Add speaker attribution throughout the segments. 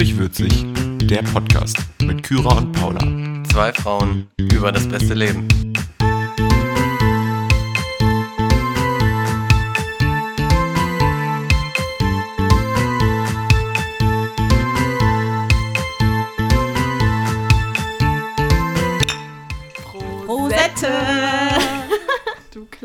Speaker 1: Süffig Würzig, der Podcast mit Kyra und Paula.
Speaker 2: Zwei Frauen über das beste Leben.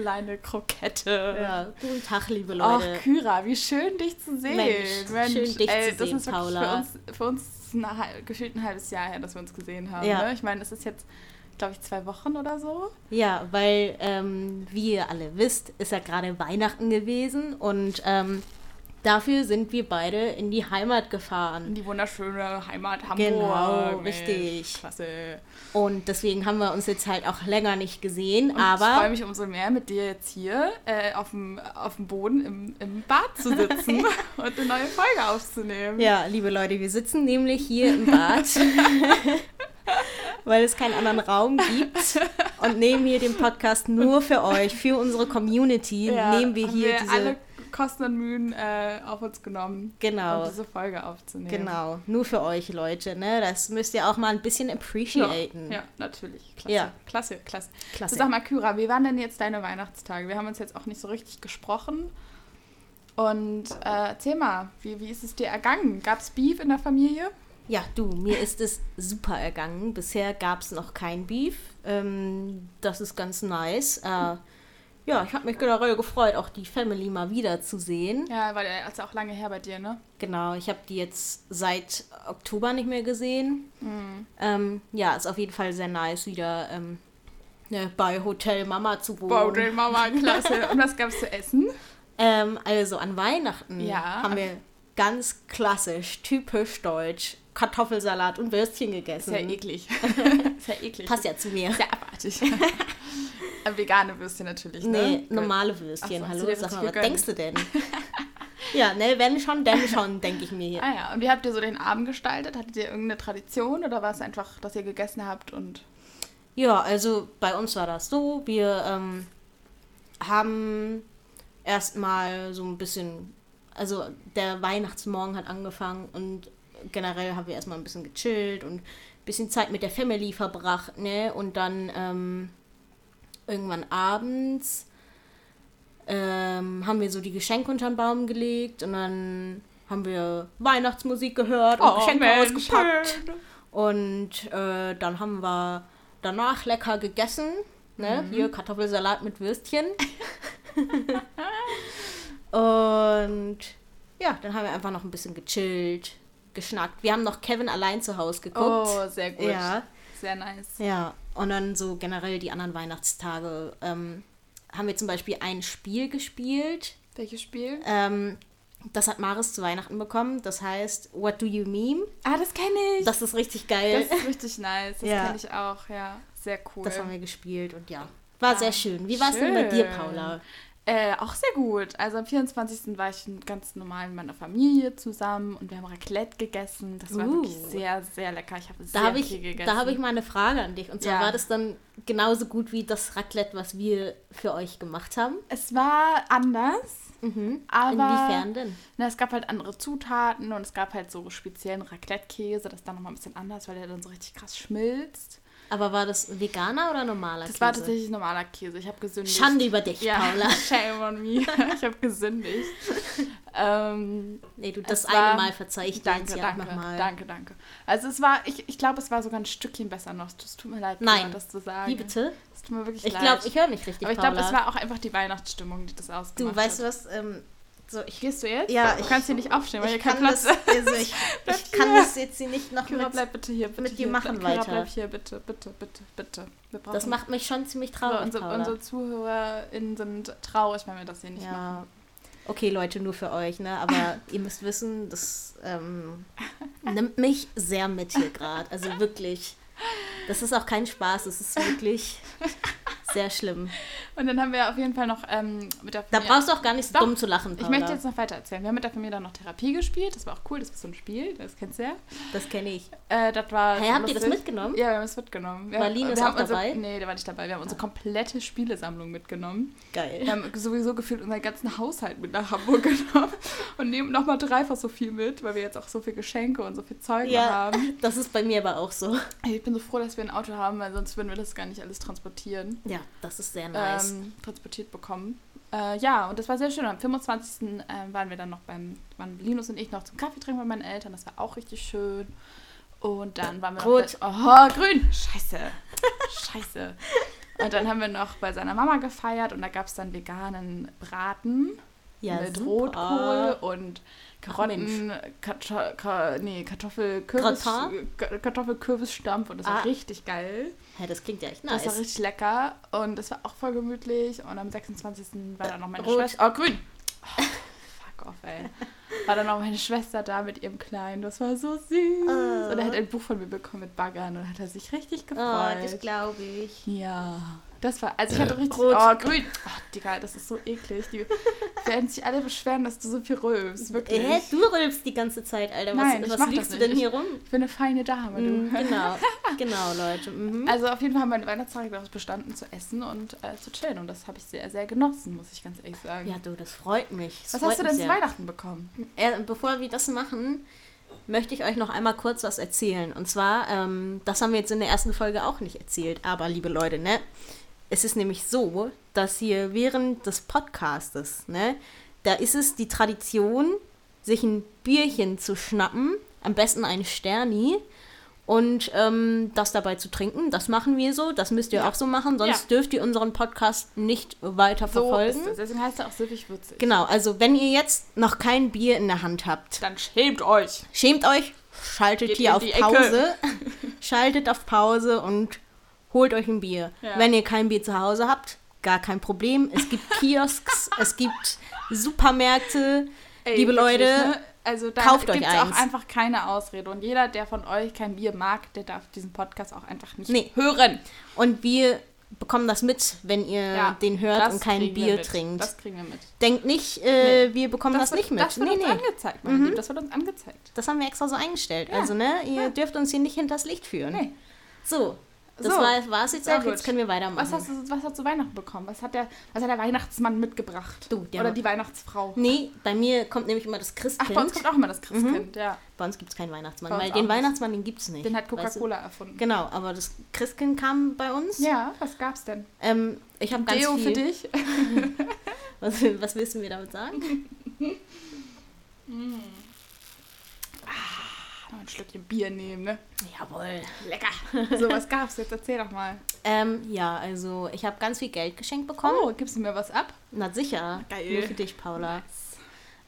Speaker 3: Kleine Krokette.
Speaker 4: Ja, guten Tag, liebe
Speaker 3: Ach,
Speaker 4: Leute.
Speaker 3: Kyra, wie schön dich zu sehen.
Speaker 4: Mensch, schön, dich
Speaker 3: ey,
Speaker 4: zu
Speaker 3: das
Speaker 4: sehen,
Speaker 3: ist
Speaker 4: Paula.
Speaker 3: Für uns, für uns ein, gefühlt ein halbes Jahr her, dass wir uns gesehen haben.
Speaker 4: Ja.
Speaker 3: Ne? Ich meine, es ist jetzt, glaube ich, zwei Wochen oder so.
Speaker 4: Ja, weil, ähm, wie ihr alle wisst, ist ja gerade Weihnachten gewesen und ähm, dafür sind wir beide in die Heimat
Speaker 3: In
Speaker 4: gefahren.
Speaker 3: die wunderschöne Heimat Hamburg.
Speaker 4: Genau,
Speaker 3: Mensch,
Speaker 4: richtig.
Speaker 3: Klasse.
Speaker 4: Und deswegen haben wir uns jetzt halt auch länger nicht gesehen,
Speaker 3: Und ich freue
Speaker 4: aber
Speaker 3: mich umso mehr, mit dir jetzt hier äh, auf, dem, auf dem Boden im, im Bad zu sitzen und eine neue Folge aufzunehmen.
Speaker 4: ja, liebe Leute, wir sitzen nämlich hier im Bad, weil es keinen anderen Raum gibt und nehmen hier den Podcast nur für euch, für unsere Community,
Speaker 3: Ja,
Speaker 4: nehmen wir hier
Speaker 3: wir
Speaker 4: diese...
Speaker 3: alle Kosten und Mühen äh, auf uns genommen,
Speaker 4: Genau.
Speaker 3: um diese Folge aufzunehmen.
Speaker 4: Genau, nur für euch Leute, ne? Das müsst ihr auch mal ein bisschen
Speaker 3: Ja,
Speaker 4: appreciaten.
Speaker 3: ja, natürlich. Klasse.
Speaker 4: Ja.
Speaker 3: Klasse, klasse.
Speaker 4: Klasse.
Speaker 3: So, sag mal, Kyra, wie waren denn jetzt deine Weihnachtstage? Wir haben uns jetzt auch nicht so richtig gesprochen. Und äh, erzähl mal, wie, wie ist es dir ergangen? Gab es Beef in der Familie?
Speaker 4: Ja, du, mir ist es super ergangen. Bisher gab es noch kein Beef. Ähm, das ist ganz nice. Äh, ja, ich habe mich generell gefreut, auch die Family mal wiederzusehen.
Speaker 3: Ja, weil er ist auch lange her bei dir, ne?
Speaker 4: Genau, ich habe die jetzt seit Oktober nicht mehr gesehen.
Speaker 3: Mhm.
Speaker 4: Ähm, ja, ist auf jeden Fall sehr nice, wieder ähm, ne, bei Hotel Mama zu wohnen.
Speaker 3: Bowdrill Mama, klasse. Und was gab es zu essen?
Speaker 4: Ähm, also an Weihnachten
Speaker 3: Ja.
Speaker 4: haben wir ganz klassisch, typisch deutsch, Kartoffelsalat und Würstchen gegessen.
Speaker 3: Sehr eklig. Sehr eklig.
Speaker 4: Passt ja zu mir.
Speaker 3: Sehr abartig. Vegane Würstchen natürlich, ne?
Speaker 4: Nee, normale Würstchen.
Speaker 3: So,
Speaker 4: Hallo, sag mal, was denkst du denn? ja, ne, wenn schon, denn schon, denke ich mir hier.
Speaker 3: Ah ja, und wie habt ihr so den Abend gestaltet? Hattet ihr irgendeine Tradition oder war es einfach, dass ihr gegessen habt und
Speaker 4: Ja, also bei uns war das so, wir ähm, haben erstmal so ein bisschen, also der Weihnachtsmorgen hat angefangen und generell haben wir erstmal ein bisschen gechillt und ein bisschen Zeit mit der Family verbracht, ne? Und dann ähm, irgendwann abends ähm, haben wir so die Geschenke unter den Baum gelegt und dann haben wir Weihnachtsmusik gehört und Geschenke ausgepackt.
Speaker 3: schön.
Speaker 4: Und äh, dann haben wir danach lecker gegessen. Ne?
Speaker 3: Mhm.
Speaker 4: Hier Kartoffelsalat mit Würstchen. und ja, dann haben wir einfach noch ein bisschen gechillt, geschnackt. Wir haben noch Kevin allein zu Hause geguckt.
Speaker 3: Oh, sehr gut.
Speaker 4: Ja.
Speaker 3: Sehr nice.
Speaker 4: Ja, und dann so generell die anderen Weihnachtstage ähm, haben wir zum Beispiel ein Spiel gespielt.
Speaker 3: Welches Spiel?
Speaker 4: Ähm, das hat Maris zu Weihnachten bekommen. Das heißt What Do You Meme?
Speaker 3: Ah, das kenne ich.
Speaker 4: Das ist richtig geil.
Speaker 3: Das ist richtig nice. Das
Speaker 4: Ja.
Speaker 3: kenne ich auch, ja. Sehr cool.
Speaker 4: Das haben wir gespielt und ja, war sehr schön. Wie war es denn bei dir, Paula?
Speaker 3: Äh, auch sehr gut. Also am 24. war ich ganz normal mit meiner Familie zusammen und wir haben Raclette gegessen. Das war
Speaker 4: Uh.
Speaker 3: wirklich sehr, sehr lecker. Ich habe
Speaker 4: Da
Speaker 3: sehr
Speaker 4: habe
Speaker 3: viel
Speaker 4: ich,
Speaker 3: gegessen.
Speaker 4: da hab ich mal eine Frage an dich. Und zwar
Speaker 3: Ja.
Speaker 4: war das dann genauso gut wie das Raclette, was wir für euch gemacht haben?
Speaker 3: es war anders,
Speaker 4: Mhm.
Speaker 3: aber
Speaker 4: Inwiefern denn?
Speaker 3: Na, es gab halt andere Zutaten und es gab halt so speziellen Raclette-Käse, das ist dann nochmal ein bisschen anders, weil der dann so richtig krass schmilzt.
Speaker 4: Aber war das veganer oder normaler
Speaker 3: Das
Speaker 4: Käse?
Speaker 3: war tatsächlich normaler Käse. Ich habe gesündigt.
Speaker 4: Schande über dich,
Speaker 3: ja,
Speaker 4: Paula.
Speaker 3: Shame on me. Ich habe gesündigt. ähm,
Speaker 4: Nee, du, das
Speaker 3: war-
Speaker 4: eine Mal verzeih ich dir
Speaker 3: danke,
Speaker 4: jetzt ja
Speaker 3: danke,
Speaker 4: nochmal.
Speaker 3: danke, danke. Also es war, ich, ich glaube, es war sogar ein Stückchen besser noch. Es tut mir leid,
Speaker 4: Nein.
Speaker 3: Paula, das zu sagen.
Speaker 4: Wie bitte?
Speaker 3: Es tut mir wirklich
Speaker 4: Ich
Speaker 3: leid.
Speaker 4: glaube, ich höre nicht richtig,
Speaker 3: Aber ich glaube, es war auch einfach die Weihnachtsstimmung, die das ausgemacht
Speaker 4: du, weißt du
Speaker 3: hat.
Speaker 4: was? Ähm, so, ich,
Speaker 3: Gehst du jetzt?
Speaker 4: Ja,
Speaker 3: Du
Speaker 4: ich-
Speaker 3: kannst hier nicht aufstehen, weil
Speaker 4: ich
Speaker 3: hier kein
Speaker 4: kann
Speaker 3: Platz
Speaker 4: das,
Speaker 3: ist.
Speaker 4: also ich, ich kann
Speaker 3: hier.
Speaker 4: das jetzt hier nicht noch
Speaker 3: Kyra,
Speaker 4: mit...
Speaker 3: bleib bitte hier, bitte
Speaker 4: mit dir machen
Speaker 3: Kyra,
Speaker 4: weiter.
Speaker 3: bleib hier, bitte, bitte, bitte, bitte.
Speaker 4: Das macht mich schon ziemlich
Speaker 3: so,
Speaker 4: traurig,
Speaker 3: unsere,
Speaker 4: Paula.
Speaker 3: unsere ZuhörerInnen sind traurig, wenn wir das hier nicht machen.
Speaker 4: Ja. Okay, Leute, nur für euch, ne? Aber ihr müsst wissen, das ähm, nimmt mich sehr mit hier gerade. Also wirklich. Das ist auch kein Spaß, es ist wirklich Sehr schlimm.
Speaker 3: Und dann haben wir auf jeden Fall noch ähm, mit der
Speaker 4: Da
Speaker 3: Familie...
Speaker 4: brauchst du auch gar nicht so dumm zu lachen,
Speaker 3: Ich
Speaker 4: Paula.
Speaker 3: möchte jetzt noch weiter erzählen. Wir haben mit der Familie dann noch Therapie gespielt. Das war auch cool. Das ist so ein Spiel. Das kennst du ja.
Speaker 4: Das kenne ich.
Speaker 3: Äh, das war.
Speaker 4: Hey, habt ihr das mitgenommen?
Speaker 3: Ja, wir haben es mitgenommen. Wir
Speaker 4: Marlene
Speaker 3: haben,
Speaker 4: ist
Speaker 3: wir
Speaker 4: auch
Speaker 3: haben unsere,
Speaker 4: dabei?
Speaker 3: Nee, der war nicht dabei. Wir haben unsere komplette Spielesammlung mitgenommen. Wir
Speaker 4: Geil.
Speaker 3: haben sowieso gefühlt unseren ganzen Haushalt mit nach Hamburg genommen und nehmen nochmal dreifach so viel mit, weil wir jetzt auch so viel Geschenke und so viel Zeug
Speaker 4: Ja,
Speaker 3: haben.
Speaker 4: das ist bei mir aber auch so.
Speaker 3: Ich bin so froh, dass wir ein Auto haben, weil sonst würden wir das gar nicht alles transportieren.
Speaker 4: Ja, das ist sehr nice.
Speaker 3: ähm, transportiert bekommen. Äh, ja, und das war sehr schön. Am 25. Ähm, waren wir dann noch beim, waren Linus und ich noch zum Kaffee trinken bei meinen Eltern. Das war auch richtig schön. Und dann waren wir
Speaker 4: Rot.
Speaker 3: noch Oh, grün! Scheiße. Scheiße. Und dann haben wir noch bei seiner Mama gefeiert und da gab es dann veganen Braten
Speaker 4: ja,
Speaker 3: mit
Speaker 4: super.
Speaker 3: Rotkohl und Karotten, Karto Ka nee, Kartoffelkürbis,
Speaker 4: Gratin?
Speaker 3: Ka- Kartoffelkürbisstampf und das war
Speaker 4: Ah.
Speaker 3: richtig geil.
Speaker 4: Hä, das klingt ja echt
Speaker 3: Das
Speaker 4: nice.
Speaker 3: war richtig lecker und es war auch voll gemütlich. Und am 26. war dann noch meine
Speaker 4: Rot.
Speaker 3: Schwester. Oh, grün! Oh, fuck off, ey. War dann noch meine Schwester da mit ihrem Kleinen. Das war so süß.
Speaker 4: Ah.
Speaker 3: Und er hat ein Buch von mir bekommen mit Baggern und hat er sich richtig
Speaker 4: oh,
Speaker 3: gefreut.
Speaker 4: das glaube ich.
Speaker 3: ja. Das war, also ich hatte richtig,
Speaker 4: Rot.
Speaker 3: oh, grün. Oh, Digga, das ist so eklig. Die werden sich alle beschweren, dass du so viel rülpst, wirklich.
Speaker 4: Hä, du rülpst die ganze Zeit, Alter. Was,
Speaker 3: Nein, ich
Speaker 4: was
Speaker 3: mach
Speaker 4: liegst
Speaker 3: das
Speaker 4: du denn
Speaker 3: nicht.
Speaker 4: hier rum?
Speaker 3: Ich bin eine feine Dame, du.
Speaker 4: Mhm, genau, genau, Leute. Mhm.
Speaker 3: Also auf jeden Fall haben meine Weihnachtstage daraus bestanden, zu essen und äh, zu chillen. Und das habe ich sehr, sehr genossen, muss ich ganz ehrlich sagen.
Speaker 4: Ja, du, das freut mich. Das
Speaker 3: Was
Speaker 4: freut
Speaker 3: hast du denn zu. Weihnachten bekommen?
Speaker 4: Äh, bevor wir das machen, möchte ich euch noch einmal kurz was erzählen. Und zwar, ähm, das haben wir jetzt in der ersten Folge auch nicht erzählt, aber liebe Leute, ne? Es ist nämlich so, dass hier während des Podcastes, ne, da ist es die Tradition, sich ein Bierchen zu schnappen, am besten ein Sterni, und ähm, das dabei zu trinken. Das machen wir so, das müsst ihr
Speaker 3: Ja.
Speaker 4: auch so machen, sonst
Speaker 3: Ja.
Speaker 4: dürft ihr unseren Podcast nicht weiter
Speaker 3: So
Speaker 4: verfolgen.
Speaker 3: es. Deswegen heißt er auch süffig würzig.
Speaker 4: Genau, also wenn ihr jetzt noch kein Bier in der Hand habt,
Speaker 3: Dann schämt euch.
Speaker 4: Schämt euch, schaltet
Speaker 3: Geht
Speaker 4: hier auf. Pause. schaltet auf Pause und holt euch ein Bier.
Speaker 3: Ja.
Speaker 4: Wenn ihr kein Bier zu Hause habt, gar kein Problem. Es gibt Kiosks, es gibt Supermärkte.
Speaker 3: Ey,
Speaker 4: Liebe
Speaker 3: wirklich,
Speaker 4: Leute,
Speaker 3: ne? also da
Speaker 4: kauft euch
Speaker 3: gibt es auch
Speaker 4: eins.
Speaker 3: einfach keine Ausrede. Und jeder, der von euch kein Bier mag, der darf diesen Podcast auch einfach nicht
Speaker 4: Nee.
Speaker 3: hören.
Speaker 4: Und wir bekommen das mit, wenn ihr
Speaker 3: Ja,
Speaker 4: den hört
Speaker 3: das
Speaker 4: und kein Bier trinkt.
Speaker 3: Das kriegen wir mit.
Speaker 4: Denkt nicht, äh, wir bekommen das,
Speaker 3: wird,
Speaker 4: nicht mit.
Speaker 3: Das wird
Speaker 4: nee,
Speaker 3: uns
Speaker 4: nee.
Speaker 3: angezeigt,
Speaker 4: Mhm.
Speaker 3: Das wird uns angezeigt.
Speaker 4: Das haben wir extra so eingestellt.
Speaker 3: Ja.
Speaker 4: Also, ne, ihr dürft uns hier nicht hinters Licht führen.
Speaker 3: Nee.
Speaker 4: So, das
Speaker 3: So,
Speaker 4: war es jetzt auch. Jetzt können wir weitermachen.
Speaker 3: Was hast, du, was hast du zu Weihnachten bekommen? Was hat der, was hat der Weihnachtsmann mitgebracht?
Speaker 4: Du, der
Speaker 3: Oder die Weihnachtsfrau?
Speaker 4: Nee, bei mir kommt nämlich immer das
Speaker 3: Ach,
Speaker 4: Christkind.
Speaker 3: bei uns kommt auch immer das Christkind, ja.
Speaker 4: Bei uns gibt es keinen Weihnachtsmann, weil den
Speaker 3: nicht.
Speaker 4: Weihnachtsmann, den gibt es nicht.
Speaker 3: Den hat
Speaker 4: weißt du?
Speaker 3: Coca-Cola erfunden.
Speaker 4: Genau, aber das Christkind kam bei uns.
Speaker 3: Ja, was gab's denn?
Speaker 4: Ähm, ich habe ganz
Speaker 3: Deo
Speaker 4: viel.
Speaker 3: für dich?
Speaker 4: Was, was willst du mir damit sagen?
Speaker 3: Noch ein Stückchen Bier nehmen, ne?
Speaker 4: Jawohl.
Speaker 3: Lecker. So, was gab's jetzt? Erzähl doch mal.
Speaker 4: Ähm, ja, also ich habe ganz viel Geld geschenkt bekommen.
Speaker 3: Oh, gibst du mir was ab?
Speaker 4: Na sicher.
Speaker 3: Geil.
Speaker 4: Nur für dich, Paula.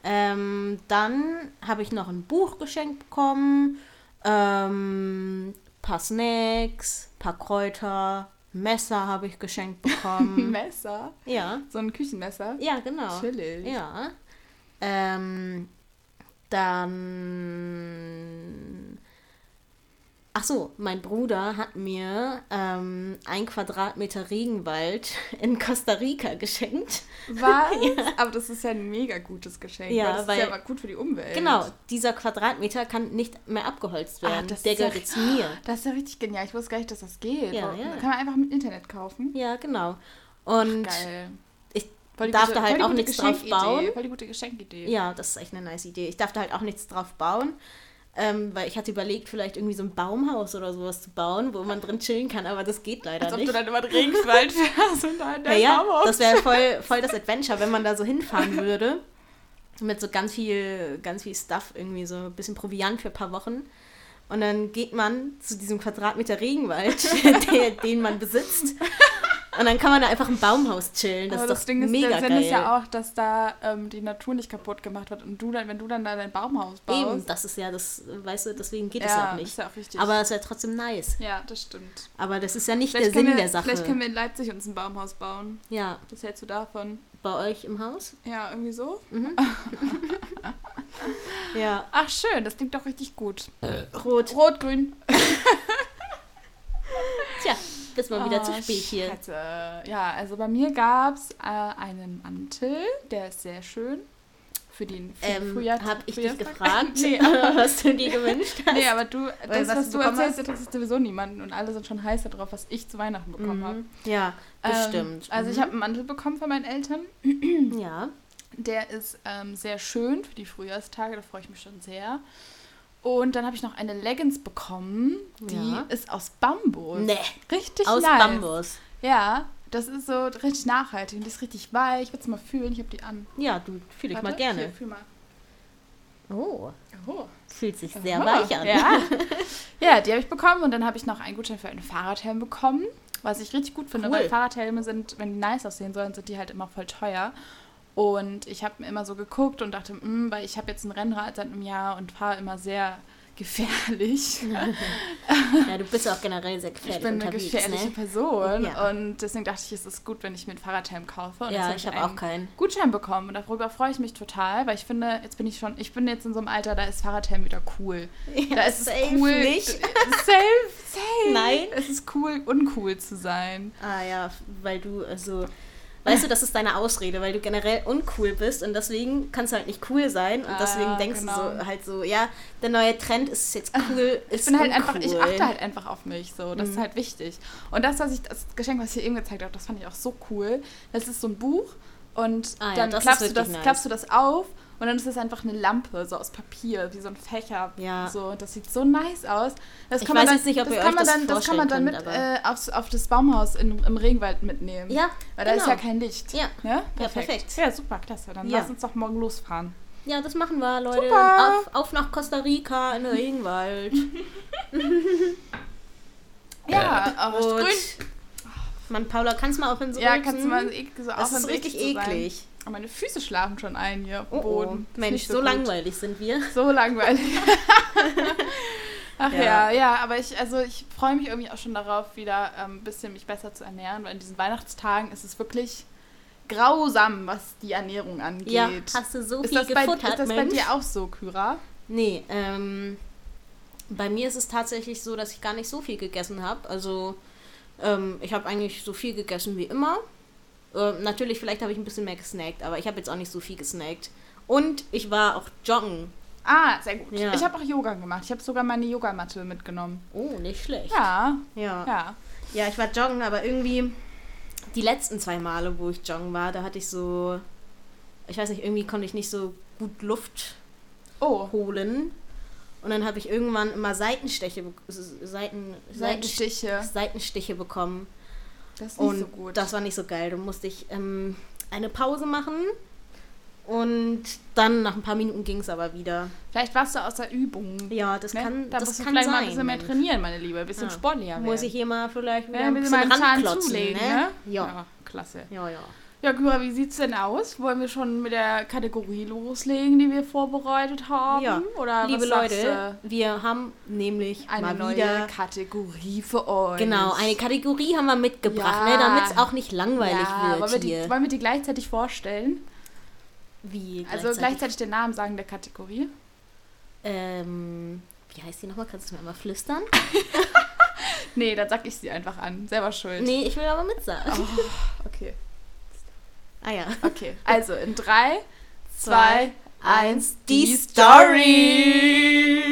Speaker 4: Ähm, dann habe ich noch ein Buch geschenkt bekommen. Ähm, paar Snacks, paar Kräuter, Messer habe ich geschenkt
Speaker 3: Ein
Speaker 4: bekommen.
Speaker 3: Messer.
Speaker 4: ja.
Speaker 3: So ein Küchenmesser.
Speaker 4: Ja, genau.
Speaker 3: Chillig.
Speaker 4: Ja. Ähm, dann. Ach so, mein Bruder hat mir ähm, ein Quadratmeter Regenwald in Costa Rica geschenkt.
Speaker 3: Was? Aber das ist ja ein mega gutes Geschenk.
Speaker 4: Ja,
Speaker 3: weil das
Speaker 4: weil-
Speaker 3: ist ja aber gut für die Umwelt.
Speaker 4: Genau, dieser Quadratmeter kann nicht mehr abgeholzt
Speaker 3: Ah,
Speaker 4: werden.
Speaker 3: das
Speaker 4: Der
Speaker 3: ja-
Speaker 4: gehört jetzt mir.
Speaker 3: Das ist ja richtig genial. Ich wusste gar nicht, dass das geht.
Speaker 4: Ja, ja.
Speaker 3: Kann man einfach mit Internet kaufen.
Speaker 4: Ja, genau. Und
Speaker 3: Geil.
Speaker 4: Ich
Speaker 3: Voll die
Speaker 4: darf
Speaker 3: gute-
Speaker 4: da halt auch nichts drauf bauen.
Speaker 3: Voll die gute Geschenkidee.
Speaker 4: Ja, das ist echt eine nice Idee. Ich darf da halt auch nichts drauf bauen. Ähm, weil ich hatte überlegt, vielleicht irgendwie so ein Baumhaus oder sowas zu bauen, wo man drin chillen kann, aber das geht leider
Speaker 3: Als ob
Speaker 4: nicht.
Speaker 3: du dann immer den Regenwald fährst und da in
Speaker 4: Ja,
Speaker 3: deinem
Speaker 4: ja,
Speaker 3: Baumhaus
Speaker 4: das wäre voll, voll das Adventure, wenn man da so hinfahren würde. Mit so ganz viel, ganz viel Stuff, irgendwie so ein bisschen Proviant für ein paar Wochen. Und dann geht man zu diesem Quadratmeter Regenwald, der, den man besitzt. Und dann kann man da einfach im Baumhaus chillen. Das
Speaker 3: Aber
Speaker 4: ist
Speaker 3: das Ding ist,
Speaker 4: mega
Speaker 3: der Sinn
Speaker 4: geil.
Speaker 3: ist ja auch, dass da ähm, die Natur nicht kaputt gemacht wird und du dann, wenn du dann da dein Baumhaus baust.
Speaker 4: Eben, das ist ja das, weißt du, deswegen geht es ja
Speaker 3: ja,
Speaker 4: auch nicht.
Speaker 3: ist ja auch richtig.
Speaker 4: Aber es wäre trotzdem nice.
Speaker 3: ja, das stimmt.
Speaker 4: Aber das ist ja nicht der
Speaker 3: Vielleicht
Speaker 4: Sinn
Speaker 3: können, wir,
Speaker 4: der Sache.
Speaker 3: vielleicht können wir in Leipzig uns ein Baumhaus bauen.
Speaker 4: ja,
Speaker 3: Was hältst du davon?
Speaker 4: bei euch im Haus?
Speaker 3: Ja, irgendwie so.
Speaker 4: Ja.
Speaker 3: Ach, schön, das klingt doch richtig gut.
Speaker 4: Rot.
Speaker 3: Rot, grün.
Speaker 4: Tja, bist mal wieder
Speaker 3: Oh,
Speaker 4: zu spät hier.
Speaker 3: Scheiße. Ja, also bei mir gab es äh, einen Mantel, der ist sehr schön. Für den, für
Speaker 4: Ähm,
Speaker 3: Frühjahr.
Speaker 4: hab ich dich gefragt,
Speaker 3: nee,
Speaker 4: was du dir gewünscht hast?
Speaker 3: nee, aber du, das,
Speaker 4: was
Speaker 3: was,
Speaker 4: du
Speaker 3: erzählst, interessiert sowieso niemanden und alle sind schon heiß darauf, was ich zu Weihnachten bekommen habe.
Speaker 4: Mhm. Ja, bestimmt.
Speaker 3: Ähm, also ich
Speaker 4: Mhm.
Speaker 3: habe einen Mantel bekommen von meinen Eltern.
Speaker 4: Ja.
Speaker 3: Der ist ähm, sehr schön für die Frühjahrstage, da freue ich mich schon sehr. Und dann habe ich noch eine Leggings bekommen, die
Speaker 4: Ja.
Speaker 3: ist aus Bambus.
Speaker 4: Nee.
Speaker 3: Richtig
Speaker 4: Aus
Speaker 3: nice.
Speaker 4: Bambus.
Speaker 3: Ja, das ist so richtig nachhaltig und die ist richtig weich. Ich will es mal fühlen, ich habe die an.
Speaker 4: Ja, du fühl dich
Speaker 3: Warte,
Speaker 4: mal gerne.
Speaker 3: Hier, fühl mal.
Speaker 4: Oh,
Speaker 3: Oh.
Speaker 4: fühlt sich sehr
Speaker 3: Aha,
Speaker 4: weich an.
Speaker 3: Ja, ja die habe ich bekommen und dann habe ich noch einen Gutschein für einen Fahrradhelm bekommen, was ich richtig gut finde,
Speaker 4: Cool.
Speaker 3: weil Fahrradhelme sind, wenn die nice aussehen sollen, sind die halt immer voll teuer. Und ich habe immer so geguckt und dachte, "Mm, weil ich habe jetzt ein Rennrad seit einem Jahr und fahre immer sehr gefährlich.
Speaker 4: Ja, du bist auch generell sehr
Speaker 3: Ich
Speaker 4: gefährlich
Speaker 3: bin eine gefährliche
Speaker 4: ne?
Speaker 3: Person
Speaker 4: Ja.
Speaker 3: und deswegen dachte ich, es ist gut, wenn ich mir ein Fahrradhelm kaufe. Und
Speaker 4: Ja, ich
Speaker 3: hab
Speaker 4: habe auch
Speaker 3: einen
Speaker 4: keinen.
Speaker 3: Gutschein bekommen und darüber freue ich mich total, weil ich finde, jetzt bin ich schon, ich bin jetzt in so einem Alter, da ist Fahrradhelm wieder cool. da ist es cool.
Speaker 4: nicht.
Speaker 3: Safe, safe.
Speaker 4: Nein.
Speaker 3: Es ist cool, uncool zu sein.
Speaker 4: Ah ja, weil du, also, weißt du, das ist deine Ausrede, weil du generell uncool bist und deswegen kannst du halt nicht cool sein und
Speaker 3: Ah,
Speaker 4: deswegen denkst
Speaker 3: genau.
Speaker 4: du so halt so, ja, der neue Trend ist jetzt cool, ist
Speaker 3: Ich bin halt einfach, ich achte halt einfach auf mich, so, das
Speaker 4: Mhm.
Speaker 3: ist halt wichtig. Und das, was ich, das Geschenk, was ich hier eben gezeigt habe, das fand ich auch so cool. Das ist so ein Buch und
Speaker 4: Ah ja,
Speaker 3: dann klappst, du das,
Speaker 4: nice.
Speaker 3: klappst du das auf und dann ist das einfach eine Lampe, so aus Papier, wie so ein Fächer.
Speaker 4: Ja.
Speaker 3: So, das sieht so nice aus. Das
Speaker 4: Ich
Speaker 3: kann man
Speaker 4: weiß
Speaker 3: dann,
Speaker 4: nicht, ob
Speaker 3: das kann man
Speaker 4: das
Speaker 3: dann, Das kann man dann mit äh, aufs, auf das Baumhaus in, im Regenwald mitnehmen.
Speaker 4: Ja,
Speaker 3: Weil da ist
Speaker 4: genau.
Speaker 3: ja kein Licht.
Speaker 4: Ja.
Speaker 3: Ja,
Speaker 4: perfekt.
Speaker 3: Ja, super, klasse. Dann
Speaker 4: Ja.
Speaker 3: lass uns doch morgen losfahren.
Speaker 4: Ja, das machen wir, Leute.
Speaker 3: Super.
Speaker 4: Auf, auf nach Costa Rica in den Regenwald.
Speaker 3: Ja, aber grün.
Speaker 4: Mann, Paula, kannst du mal aufhören so
Speaker 3: Ja,
Speaker 4: rülpsen?
Speaker 3: kannst du mal ek- so
Speaker 4: Das ist richtig
Speaker 3: zu sein.
Speaker 4: eklig.
Speaker 3: Aber meine Füße schlafen schon ein hier auf dem
Speaker 4: Oh, oh.
Speaker 3: Boden. Ist
Speaker 4: Mensch, so,
Speaker 3: gut.
Speaker 4: langweilig sind wir.
Speaker 3: So langweilig. Ach
Speaker 4: Ja.
Speaker 3: ja. ja, aber ich, also ich freue mich irgendwie auch schon darauf, wieder ähm, ein bisschen mich besser zu ernähren, weil in diesen Weihnachtstagen ist es wirklich grausam, was die Ernährung angeht.
Speaker 4: Ja, hast du so
Speaker 3: ist
Speaker 4: viel
Speaker 3: das, bei,
Speaker 4: gefuttert,
Speaker 3: ist das bei
Speaker 4: Mensch?
Speaker 3: dir auch so, Kyra?
Speaker 4: Nee, ähm, bei mir ist es tatsächlich so, dass ich gar nicht so viel gegessen habe. Also, ähm, ich habe eigentlich so viel gegessen wie immer. Ähm, natürlich, vielleicht habe ich ein bisschen mehr gesnackt, aber ich habe jetzt auch nicht so viel gesnackt. Und ich war auch joggen.
Speaker 3: Ah, sehr gut.
Speaker 4: Ja.
Speaker 3: Ich habe auch Yoga gemacht. Ich habe sogar meine Yogamatte mitgenommen.
Speaker 4: Oh, nicht schlecht.
Speaker 3: Ja,
Speaker 4: Ja.
Speaker 3: ja.
Speaker 4: Ja, ich war joggen, aber irgendwie die letzten zwei Male, wo ich joggen war, da hatte ich so, ich weiß nicht, irgendwie konnte ich nicht so gut Luft
Speaker 3: Oh,
Speaker 4: holen. Und dann habe ich irgendwann immer Seitensteche, Seiten,
Speaker 3: Seitenstiche.
Speaker 4: Seitenstiche bekommen.
Speaker 3: Das ist nicht
Speaker 4: Und
Speaker 3: so gut.
Speaker 4: das war nicht so geil. Da musste ich ähm, eine Pause machen. Und dann nach ein paar Minuten ging es aber wieder.
Speaker 3: Vielleicht warst du aus der Übung.
Speaker 4: Ja, das
Speaker 3: Ne?
Speaker 4: kann,
Speaker 3: da
Speaker 4: das
Speaker 3: musst du vielleicht
Speaker 4: sein.
Speaker 3: mal ein bisschen mehr trainieren, meine Liebe. Ein bisschen
Speaker 4: Ja.
Speaker 3: sportlicher werden.
Speaker 4: Muss ich hier mal vielleicht wieder
Speaker 3: ja,
Speaker 4: ein bisschen
Speaker 3: bisschen
Speaker 4: ranklotzen,
Speaker 3: zulegen,
Speaker 4: ne?
Speaker 3: ne?
Speaker 4: Ja.
Speaker 3: ja. klasse.
Speaker 4: Ja, ja.
Speaker 3: Ja, Kyra, wie sieht's denn aus? Wollen wir schon mit der Kategorie loslegen, die wir vorbereitet haben?
Speaker 4: Ja,
Speaker 3: Oder
Speaker 4: Liebe Leute, wir haben nämlich
Speaker 3: eine
Speaker 4: mal
Speaker 3: neue
Speaker 4: wieder
Speaker 3: Kategorie für euch.
Speaker 4: Genau, eine Kategorie haben wir mitgebracht,
Speaker 3: Ja.
Speaker 4: ne, damit es auch nicht langweilig
Speaker 3: ja,
Speaker 4: wird
Speaker 3: wollen wir,
Speaker 4: hier.
Speaker 3: die, wollen wir die gleichzeitig vorstellen?
Speaker 4: Wie
Speaker 3: Also gleichzeitig den Namen sagen der Kategorie.
Speaker 4: Ähm, wie heißt die nochmal? Kannst du mir mal flüstern?
Speaker 3: Nee, dann sag ich sie einfach an. Selber schuld.
Speaker 4: Nee, ich will aber mitsagen.
Speaker 3: Oh, okay.
Speaker 4: Ah ja.
Speaker 3: Okay. Also in drei, zwei, eins,
Speaker 4: die
Speaker 3: Story.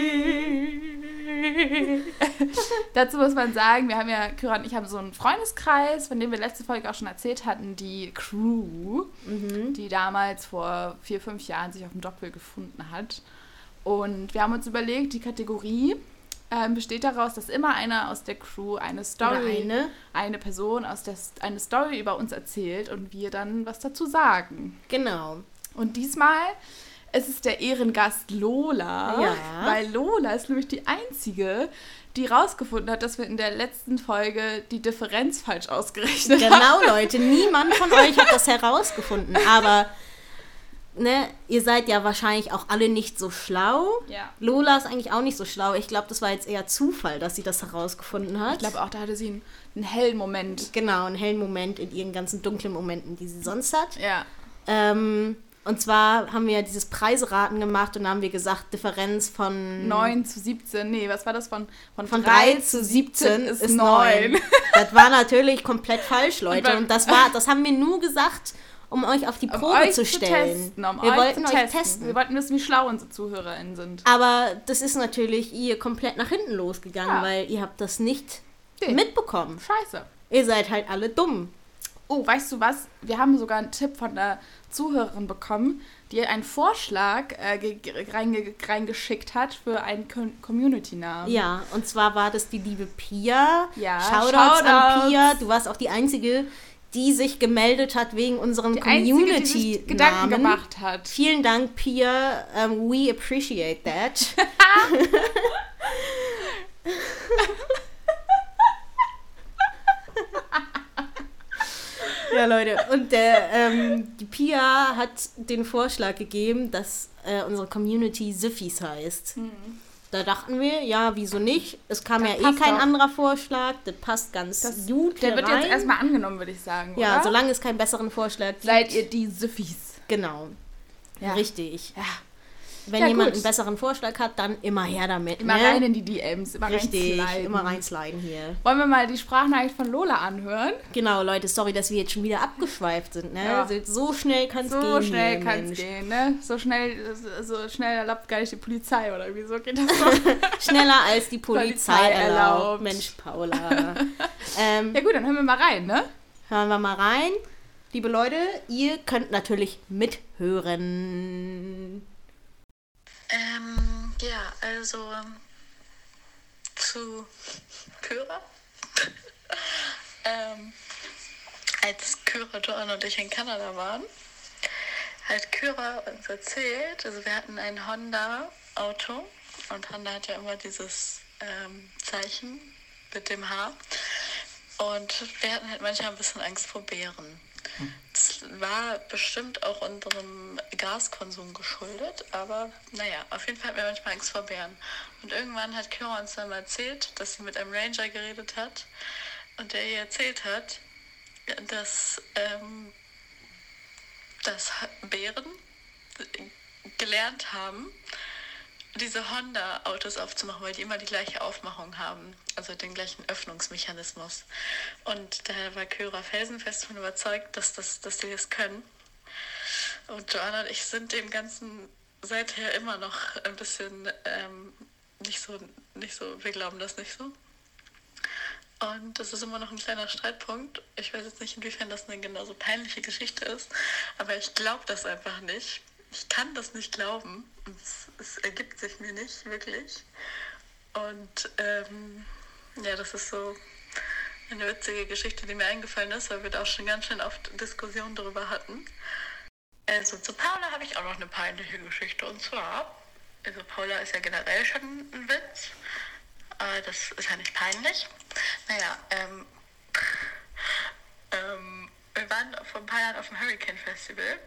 Speaker 3: Dazu muss man sagen, wir haben ja, Kyra und ich haben so einen Freundeskreis, von dem wir letzte Folge auch schon erzählt hatten, die Crew,
Speaker 4: Mhm.
Speaker 3: die damals vor vier, fünf Jahren sich auf dem Dockville gefunden hat. Und wir haben uns überlegt, die Kategorie ähm, besteht daraus, dass immer einer aus der Crew eine Story,
Speaker 4: eine.
Speaker 3: eine Person aus der eine Story über uns erzählt und wir dann was dazu sagen.
Speaker 4: Genau.
Speaker 3: Und diesmal ist es der Ehrengast Lola,
Speaker 4: Ja.
Speaker 3: weil Lola ist nämlich die einzige, die rausgefunden hat, dass wir in der letzten Folge die Differenz falsch ausgerechnet haben.
Speaker 4: Genau, Leute. Niemand von euch hat das herausgefunden. Aber, ne, ihr seid ja wahrscheinlich auch alle nicht so schlau.
Speaker 3: Ja.
Speaker 4: Lola ist eigentlich auch nicht so schlau. Ich glaube, das war jetzt eher Zufall, dass sie das herausgefunden hat.
Speaker 3: Ich glaube auch, da hatte sie einen, einen hellen Moment.
Speaker 4: Genau, einen hellen Moment in ihren ganzen dunklen Momenten, die sie sonst hat.
Speaker 3: Ja.
Speaker 4: Ähm, Und zwar haben wir dieses Preiseraten gemacht und da haben wir gesagt, Differenz von
Speaker 3: 9 zu 17. Nee, was war das? Von, von,
Speaker 4: von
Speaker 3: 3
Speaker 4: 3 zu 17 ist,
Speaker 3: ist
Speaker 4: 9.
Speaker 3: 9.
Speaker 4: Das war natürlich komplett falsch, Leute. Und das war, das haben wir nur gesagt, um euch auf die
Speaker 3: Um
Speaker 4: Probe
Speaker 3: euch
Speaker 4: zu stellen.
Speaker 3: testen, um
Speaker 4: wir wollten
Speaker 3: zu
Speaker 4: euch
Speaker 3: testen.
Speaker 4: testen.
Speaker 3: Wir wollten wissen, wie schlau unsere ZuhörerInnen sind.
Speaker 4: Aber das ist natürlich ihr komplett nach hinten losgegangen,
Speaker 3: Ja.
Speaker 4: weil ihr habt das nicht
Speaker 3: Nee.
Speaker 4: mitbekommen.
Speaker 3: Scheiße.
Speaker 4: Ihr seid halt alle dumm.
Speaker 3: Oh, weißt du was? Wir haben sogar einen Tipp von der Zuhörerin bekommen, die einen Vorschlag äh, ge- ge- reinge reingeschickt hat für einen Co Community-Namen.
Speaker 4: Ja, und zwar war das die liebe Pia.
Speaker 3: Ja,
Speaker 4: Shoutouts, an
Speaker 3: Shoutouts.
Speaker 4: Pia. Du warst auch die Einzige, die sich gemeldet hat wegen unserem
Speaker 3: Die Einzige, die sich. Gedanken gemacht hat.
Speaker 4: Vielen Dank, Pia. Um, we appreciate that. ja, Leute. Und der, ähm, die Pia hat den Vorschlag gegeben, dass äh, unsere Community Siffis heißt. Da dachten wir, ja, wieso nicht? Es kam
Speaker 3: Das
Speaker 4: ja eh kein
Speaker 3: doch.
Speaker 4: anderer Vorschlag. Das passt ganz
Speaker 3: Das,
Speaker 4: gut
Speaker 3: der wird
Speaker 4: rein.
Speaker 3: jetzt erstmal angenommen, würde ich sagen.
Speaker 4: Ja,
Speaker 3: oder?
Speaker 4: solange es keinen besseren Vorschlag gibt.
Speaker 3: seid ihr die Süffis.
Speaker 4: Genau.
Speaker 3: Ja.
Speaker 4: Richtig.
Speaker 3: Ja.
Speaker 4: Wenn
Speaker 3: Ja,
Speaker 4: jemand
Speaker 3: gut.
Speaker 4: einen besseren Vorschlag hat, dann immer her damit.
Speaker 3: Immer
Speaker 4: ne?
Speaker 3: rein in die DMs, immer
Speaker 4: Richtig,
Speaker 3: reinsliden.
Speaker 4: immer reinsliden hier.
Speaker 3: Wollen wir mal die Sprachnachricht von Lola anhören?
Speaker 4: Genau, Leute, sorry, dass wir jetzt schon wieder abgeschweift sind. Ne?
Speaker 3: Ja.
Speaker 4: So- So schnell kann es gehen.
Speaker 3: So schnell kann es gehen, ne? So schnell, so schnell erlaubt gar nicht die Polizei, oder wieso geht das so?
Speaker 4: Schneller als die Polizei,
Speaker 3: Polizei
Speaker 4: erlaubt.
Speaker 3: erlaubt.
Speaker 4: Mensch, Paula. ähm,
Speaker 3: ja gut, dann hören wir mal rein, ne?
Speaker 4: Hören wir mal rein. Liebe Leute, ihr könnt natürlich mithören.
Speaker 5: Ähm, ja, also zu Kyra. ähm, als Kyra, Joanna und ich in Kanada waren, hat Kyra uns erzählt, also wir hatten ein Honda-Auto und Honda hat ja immer dieses ähm, Zeichen mit dem H. Und wir hatten halt manchmal ein bisschen Angst vor Bären. Das war bestimmt auch unserem Gaskonsum geschuldet, aber naja, auf jeden Fall hatten wir manchmal Angst vor Bären. Und irgendwann hat Kyra uns dann mal erzählt, dass sie mit einem Ranger geredet hat und der ihr erzählt hat, dass, ähm, dass Bären gelernt haben, diese Honda-Autos aufzumachen, weil die immer die gleiche Aufmachung haben, also den gleichen Öffnungsmechanismus. Und da war Kyra felsenfest davon überzeugt, dass, das, dass die das können. Und Joanna und ich sind dem Ganzen seither immer noch ein bisschen ähm, nicht so, nicht so, wir glauben das nicht so. Und das ist immer noch ein kleiner Streitpunkt. Ich weiß jetzt nicht, inwiefern das eine genauso peinliche Geschichte ist, aber ich glaube das einfach nicht. Ich kann das nicht glauben. Es, es ergibt sich mir nicht, wirklich. Und ähm, ja, das ist so eine witzige Geschichte, die mir eingefallen ist, weil wir da auch schon ganz schön oft Diskussionen darüber hatten. Also zu Paula habe ich auch noch eine peinliche Geschichte. Und zwar, also Paula ist ja generell schon ein Witz. Aber das ist ja nicht peinlich. Naja, ähm, ähm, wir waren vor ein paar Jahren auf dem Hurricane Festival.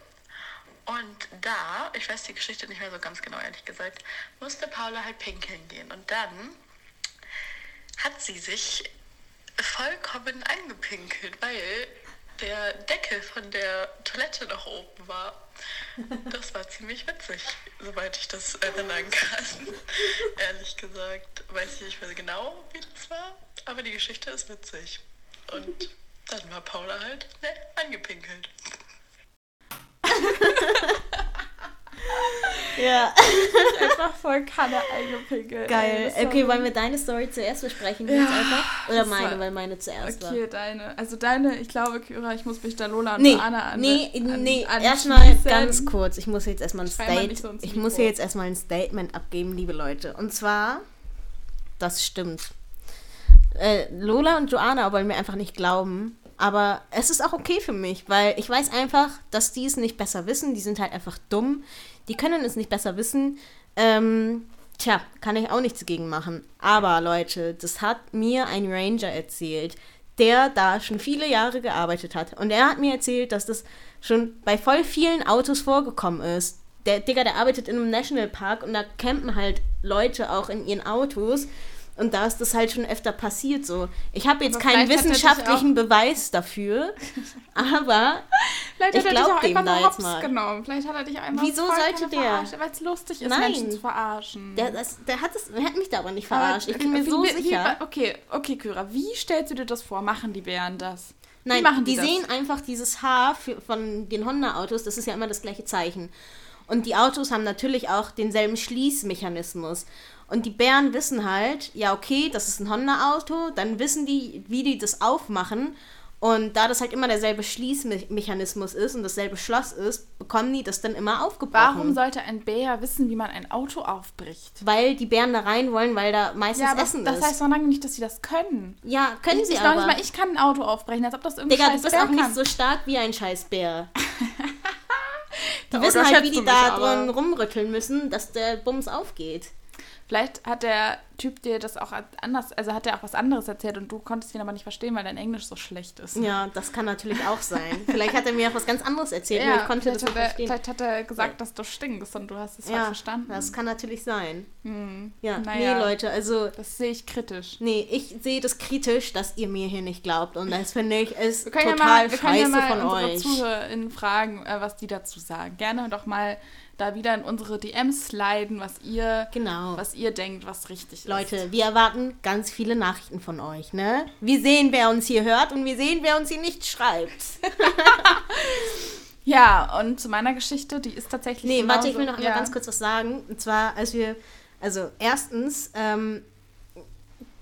Speaker 5: Und da, ich weiß die Geschichte nicht mehr so ganz genau, ehrlich gesagt, musste Paula halt pinkeln gehen. Und dann hat sie sich vollkommen angepinkelt, weil der Deckel von der Toilette nach oben war. Das war ziemlich witzig, soweit ich das erinnern kann. Ehrlich gesagt, weiß ich nicht mehr genau, wie das war, aber die Geschichte ist witzig. Und dann war Paula halt ne, angepinkelt.
Speaker 4: Ja,
Speaker 3: Einfach voll Kanne eingepinkelt.
Speaker 4: geil.
Speaker 3: Ey,
Speaker 4: Okay, wollen wir deine Story zuerst besprechen
Speaker 3: Ja,
Speaker 4: einfach? Oder meine, weil meine zuerst war.
Speaker 3: Okay, deine. Also deine, ich glaube, Kyra, ich muss mich da Lola und
Speaker 4: Nee,
Speaker 3: Joanna an.
Speaker 4: nee,
Speaker 3: an,
Speaker 4: nee, erstmal ganz kurz. Ich muss jetzt erstmal ein
Speaker 3: Schrei mal
Speaker 4: State,
Speaker 3: nicht so
Speaker 4: ich muss hier jetzt erstmal ein Statement abgeben, liebe Leute. Und zwar, das stimmt. Äh, Lola und Joanna wollen mir einfach nicht glauben. Aber es ist auch okay für mich, weil ich weiß einfach, dass die es nicht besser wissen. Die sind halt einfach dumm. Die können es nicht besser wissen. Ähm, tja, kann ich auch nichts gegen machen. Aber Leute, das hat mir ein Ranger erzählt, der da schon viele Jahre gearbeitet hat. Und er hat mir erzählt, dass das schon bei voll vielen Autos vorgekommen ist. Der Digga, der arbeitet in einem Nationalpark und da campen halt Leute auch in ihren Autos. Und da ist das halt schon öfter passiert so. Ich habe jetzt
Speaker 3: Aber
Speaker 4: keinen wissenschaftlichen Beweis dafür, aber
Speaker 3: Vielleicht
Speaker 4: Ich
Speaker 3: hat er dich
Speaker 4: glaub
Speaker 3: auch
Speaker 4: dem da jetzt mal.
Speaker 3: genommen. Vielleicht hat er dich einfach
Speaker 4: Wieso sollte der?
Speaker 3: Weil es lustig ist,
Speaker 4: Nein.
Speaker 3: Menschen zu verarschen.
Speaker 4: der, das, der, hat es, der hat mich da aber nicht
Speaker 3: Aber
Speaker 4: verarscht. Ich bin mir
Speaker 3: wie-
Speaker 4: so
Speaker 3: wie,
Speaker 4: sicher.
Speaker 3: Wie, okay, okay, Kyra, wie stellst du dir das vor? Machen die Bären das?
Speaker 4: Nein, die,
Speaker 3: die, das?
Speaker 4: sehen einfach dieses Haar für, von den Honda-Autos, das ist ja immer das gleiche Zeichen. Und die Autos haben natürlich auch denselben Schließmechanismus. Und die Bären wissen halt, ja, okay, das ist ein Honda-Auto, dann wissen die, wie die das aufmachen. Und da das halt immer derselbe Schließmechanismus ist und dasselbe Schloss ist, bekommen die das dann immer aufgebrochen.
Speaker 3: Warum sollte ein Bär wissen, wie man ein Auto aufbricht?
Speaker 4: Weil die Bären da rein wollen, weil da meistens
Speaker 3: Ja, aber
Speaker 4: Essen
Speaker 3: das
Speaker 4: ist.
Speaker 3: heißt noch lange nicht, dass sie das können.
Speaker 4: ja, können
Speaker 3: ich,
Speaker 4: sie
Speaker 3: ich
Speaker 4: aber.
Speaker 3: Nicht mal, ich kann ein Auto aufbrechen, als ob das irgendwie
Speaker 4: Digga, du bist
Speaker 3: Bär
Speaker 4: auch nicht
Speaker 3: kann.
Speaker 4: so stark wie ein scheiß Bär. Die
Speaker 3: Da
Speaker 4: wissen halt, wie die da drin rumrütteln müssen, dass der Bums aufgeht.
Speaker 3: Vielleicht hat der Typ dir das auch anders, also hat er auch was anderes erzählt und du konntest ihn aber nicht verstehen, weil dein Englisch so schlecht ist.
Speaker 4: Ja, das kann natürlich auch sein. Vielleicht hat er mir auch was ganz anderes erzählt, nur ich konnte das
Speaker 3: vielleicht,
Speaker 4: nicht
Speaker 3: hat er,
Speaker 4: verstehen.
Speaker 3: vielleicht hat er gesagt, dass du stinkst und du hast es falsch
Speaker 4: Ja,
Speaker 3: verstanden.
Speaker 4: das kann natürlich sein.
Speaker 3: Hm.
Speaker 4: Ja,
Speaker 3: Naja.
Speaker 4: nee, Leute, also,
Speaker 3: Das sehe ich kritisch.
Speaker 4: nee, ich sehe das kritisch, dass ihr mir hier nicht glaubt. Und das finde ich ist
Speaker 3: Wir können,
Speaker 4: total
Speaker 3: ja mal, wir können ja
Speaker 4: scheiße
Speaker 3: mal
Speaker 4: von
Speaker 3: unsere
Speaker 4: euch.
Speaker 3: ZuhörerInnen fragen, äh, was die dazu sagen. Gerne doch mal da wieder in unsere DMs sliden, was ihr,
Speaker 4: Genau.
Speaker 3: was ihr denkt, was richtig ist.
Speaker 4: Leute, wir erwarten ganz viele Nachrichten von euch, ne? Wir sehen, wer uns hier hört und wir sehen, wer uns hier nicht schreibt.
Speaker 3: Ja, und zu meiner Geschichte, die ist tatsächlich.
Speaker 4: Nee, warte, ich
Speaker 3: genauso-
Speaker 4: will noch einmal
Speaker 3: ja.
Speaker 4: ganz kurz was sagen. Und zwar, als wir, also erstens, ähm,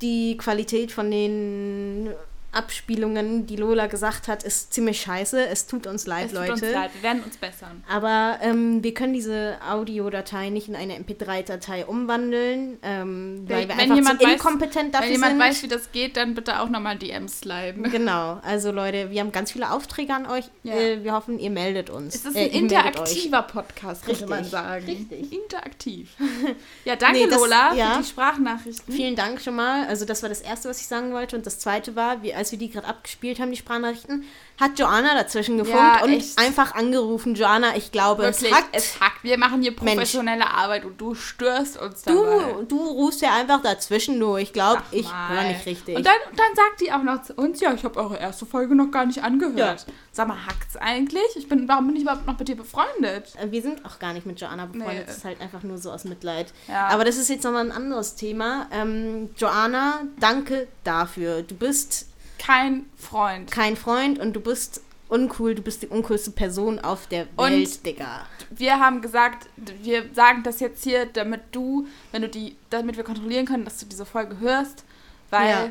Speaker 4: die Qualität von den Abspielungen, die Lola gesagt hat, ist ziemlich scheiße. Es tut uns leid,
Speaker 3: Es tut
Speaker 4: Leute.
Speaker 3: uns leid, wir werden uns bessern.
Speaker 4: Aber ähm, wir können diese Audiodatei nicht in eine MP3-Datei umwandeln, ähm, weil wir
Speaker 3: Wenn
Speaker 4: einfach
Speaker 3: jemand
Speaker 4: zu
Speaker 3: weiß-
Speaker 4: inkompetent dafür
Speaker 3: Wenn jemand
Speaker 4: sind.
Speaker 3: weiß, wie das geht, dann bitte auch nochmal DMs sliden.
Speaker 4: Genau, also Leute, wir haben ganz viele Aufträge an euch.
Speaker 3: Ja.
Speaker 4: Äh, wir hoffen, ihr meldet uns.
Speaker 3: Es ist
Speaker 4: Äh,
Speaker 3: ein
Speaker 4: euch.
Speaker 3: interaktiver Podcast, könnte
Speaker 4: Richtig,
Speaker 3: man sagen.
Speaker 4: richtig.
Speaker 3: Interaktiv. Ja, danke
Speaker 4: Nee, das-
Speaker 3: Lola
Speaker 4: ja.
Speaker 3: für die Sprachnachrichten.
Speaker 4: Vielen Dank schon mal. Also das war das Erste, was ich sagen wollte. Und das Zweite war, wie, als wir die gerade abgespielt haben, die Sprachnachrichten, hat Joanna dazwischen gefunkt
Speaker 3: Ja,
Speaker 4: und
Speaker 3: echt.
Speaker 4: einfach angerufen. Joanna, ich glaube,
Speaker 3: Wirklich,
Speaker 4: es hackt.
Speaker 3: es hackt. Wir machen hier
Speaker 4: Mensch.
Speaker 3: professionelle Arbeit und du störst uns dabei.
Speaker 4: du, du rufst ja einfach dazwischen nur. Ich glaube, ich höre nicht richtig.
Speaker 3: Und dann, dann sagt die auch noch zu uns, ja, ich habe eure erste Folge noch gar nicht angehört.
Speaker 4: Ja.
Speaker 3: Sag mal, hackt's eigentlich? Ich bin, warum bin ich überhaupt noch mit dir befreundet?
Speaker 4: Äh, wir sind auch gar nicht mit Joanna befreundet.
Speaker 3: Nee.
Speaker 4: Das ist halt einfach nur so aus Mitleid.
Speaker 3: Ja.
Speaker 4: Aber das ist jetzt nochmal ein anderes Thema. Ähm, Joanna, danke dafür. Du bist
Speaker 3: Kein Freund.
Speaker 4: kein Freund und du bist uncool. Du bist die uncoolste Person auf der
Speaker 3: Und-
Speaker 4: Welt, Digga.
Speaker 3: Wir haben gesagt, wir sagen das jetzt hier, damit du, wenn du die, damit wir kontrollieren können, dass du diese Folge hörst, weil
Speaker 4: Ja.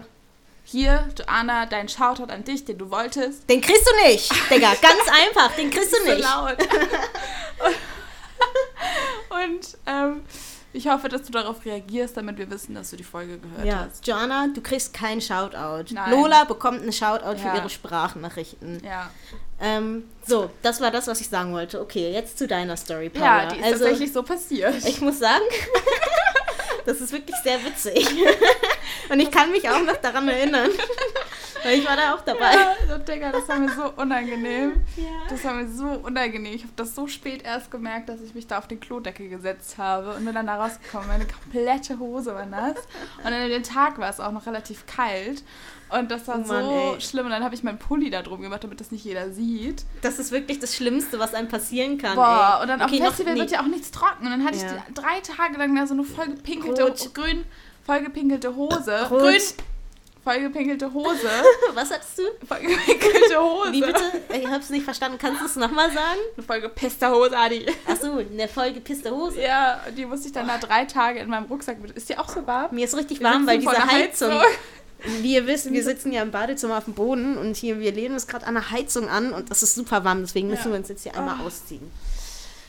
Speaker 3: hier, Joanna, dein Shoutout an dich, den du wolltest.
Speaker 4: Den kriegst du nicht, Digga. Ganz einfach, den kriegst du
Speaker 3: So
Speaker 4: nicht.
Speaker 3: laut. Und ähm, ich hoffe, dass du darauf reagierst, damit wir wissen, dass du die Folge gehört
Speaker 4: Ja,
Speaker 3: hast.
Speaker 4: Joanna, du kriegst keinen Shoutout.
Speaker 3: Nein.
Speaker 4: Lola bekommt einen Shoutout
Speaker 3: Ja.
Speaker 4: für ihre Sprachnachrichten.
Speaker 3: Ja.
Speaker 4: Ähm, so, das war das, was ich sagen wollte. Okay, jetzt zu deiner Story, Paula.
Speaker 3: ja, die ist
Speaker 4: also,
Speaker 3: tatsächlich so passiert.
Speaker 4: ich muss sagen, das ist wirklich sehr witzig. Und ich kann mich auch noch daran erinnern. Weil ich war da auch dabei.
Speaker 3: Ja, so, Digga, das war mir so unangenehm.
Speaker 4: Ja.
Speaker 3: Das war mir so unangenehm. Ich habe das so spät erst gemerkt, dass ich mich da auf den Klodeckel gesetzt habe und bin dann da rausgekommen. Meine komplette Hose war nass. Und an dem Tag war es auch noch relativ kalt. Und das war
Speaker 4: Oh Mann,
Speaker 3: so
Speaker 4: ey.
Speaker 3: schlimm. Und dann habe ich meinen Pulli da drum gemacht, damit das nicht jeder sieht.
Speaker 4: Das ist wirklich das Schlimmste, was einem passieren kann.
Speaker 3: Boah,
Speaker 4: ey.
Speaker 3: und dann
Speaker 4: Okay,
Speaker 3: auf Festival wird ja auch nichts trocken. Und dann hatte
Speaker 4: Ja.
Speaker 3: ich drei Tage lang da so eine vollgepinkelte,
Speaker 4: Rot.
Speaker 3: grün, vollgepinkelte Hose.
Speaker 4: Rot.
Speaker 3: Grün, vollgepinkelte Hose.
Speaker 4: Was hattest du?
Speaker 3: vollgepinkelte Hose.
Speaker 4: Wie bitte? Ich hab's nicht verstanden. Kannst du es nochmal sagen?
Speaker 3: Eine vollgepisste Hose ich.
Speaker 4: Achso, eine vollgepisste Hose.
Speaker 3: Ja, die musste ich dann da drei Tage in meinem Rucksack mit. Ist die auch so warm?
Speaker 4: Mir ist richtig warm, weil diese
Speaker 3: einer
Speaker 4: Heizung. Wie ihr wisst, wir sitzen ja im Badezimmer auf dem Boden und hier, wir lehnen uns gerade an der Heizung an und das ist super warm, deswegen müssen
Speaker 3: Ja.
Speaker 4: wir uns jetzt hier einmal
Speaker 3: Ah.
Speaker 4: ausziehen.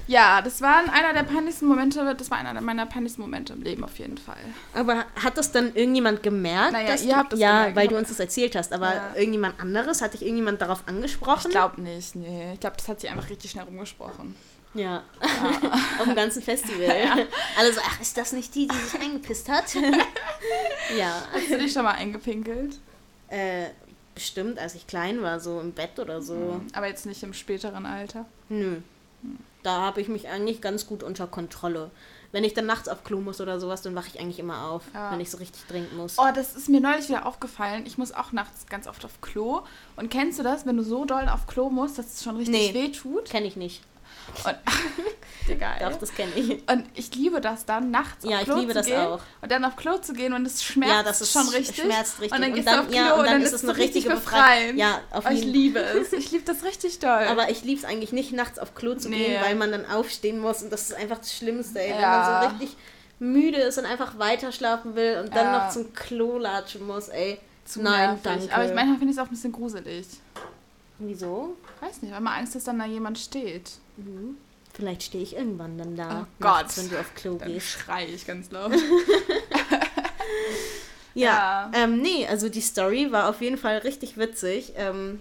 Speaker 3: Ja, das war einer der peinlichsten Momente, das war einer meiner peinlichsten Momente im Leben auf jeden Fall.
Speaker 4: Aber hat das dann irgendjemand gemerkt?
Speaker 3: Naja,
Speaker 4: dass
Speaker 3: ihr
Speaker 4: du,
Speaker 3: habt das
Speaker 4: Ja,
Speaker 3: gemerkt.
Speaker 4: weil
Speaker 3: Ich
Speaker 4: du uns das erzählt hast, aber
Speaker 3: Ja.
Speaker 4: irgendjemand anderes? Hat dich irgendjemand darauf angesprochen?
Speaker 3: Ich glaube nicht, nee. Ich glaube, das hat sie einfach richtig schnell rumgesprochen.
Speaker 4: Ja. Auf dem ganzen Festival. Alle so, ach, ist das nicht die, die sich eingepisst hat? ja.
Speaker 3: Hast du dich schon mal eingepinkelt?
Speaker 4: Äh, bestimmt, als ich klein war, so im Bett oder so.
Speaker 3: Aber jetzt nicht im späteren Alter.
Speaker 4: Nö. Da habe ich mich eigentlich ganz gut unter Kontrolle. wenn ich dann nachts auf Klo muss oder sowas, dann wache ich eigentlich immer auf,
Speaker 3: Ja.
Speaker 4: wenn ich so richtig dringend muss.
Speaker 3: Oh, das ist mir neulich wieder aufgefallen. Ich muss auch nachts ganz oft auf Klo. Und kennst du das, wenn du so doll auf Klo musst, dass es schon richtig
Speaker 4: Nee.
Speaker 3: weh tut?
Speaker 4: Kenne ich nicht.
Speaker 3: Und, Egal.
Speaker 4: Doch, das kenne ich.
Speaker 3: Und ich liebe das dann, nachts
Speaker 4: Ja,
Speaker 3: auf
Speaker 4: ich
Speaker 3: Klo
Speaker 4: liebe
Speaker 3: zu
Speaker 4: das
Speaker 3: gehen
Speaker 4: auch.
Speaker 3: und dann auf Klo zu gehen und es schmerzt
Speaker 4: Ja, das ist
Speaker 3: schon richtig.
Speaker 4: schmerzt richtig.
Speaker 3: Und dann
Speaker 4: Und dann-
Speaker 3: du auf Klo
Speaker 4: ja,
Speaker 3: und dann, ist es
Speaker 4: eine richtige
Speaker 3: befreiend.
Speaker 4: Befrei- Ja, auf
Speaker 3: oh, ich
Speaker 4: jeden-
Speaker 3: liebe es. Ich liebe das richtig doll.
Speaker 4: Aber ich liebe es eigentlich nicht, nachts auf Klo zu
Speaker 3: Nee.
Speaker 4: gehen, weil man dann aufstehen muss und das ist einfach das Schlimmste, ey. Wenn
Speaker 3: Ja.
Speaker 4: man so richtig müde ist und einfach weiter schlafen will und dann
Speaker 3: Ja.
Speaker 4: noch zum Klo latschen muss, ey.
Speaker 3: Zu
Speaker 4: Nein,
Speaker 3: nervig.
Speaker 4: danke.
Speaker 3: Aber ich manchmal finde ich es auch ein bisschen gruselig.
Speaker 4: Wieso?
Speaker 3: Weiß nicht, weil man Angst ist, dass dann da jemand steht.
Speaker 4: Vielleicht stehe ich irgendwann dann da,
Speaker 3: Oh Gott.
Speaker 4: wenn du auf Klo
Speaker 3: Dann
Speaker 4: gehst.
Speaker 3: schreie ich ganz laut.
Speaker 4: Ja,
Speaker 3: Ja.
Speaker 4: Ähm, nee, also die Story war auf jeden Fall richtig witzig. Ähm,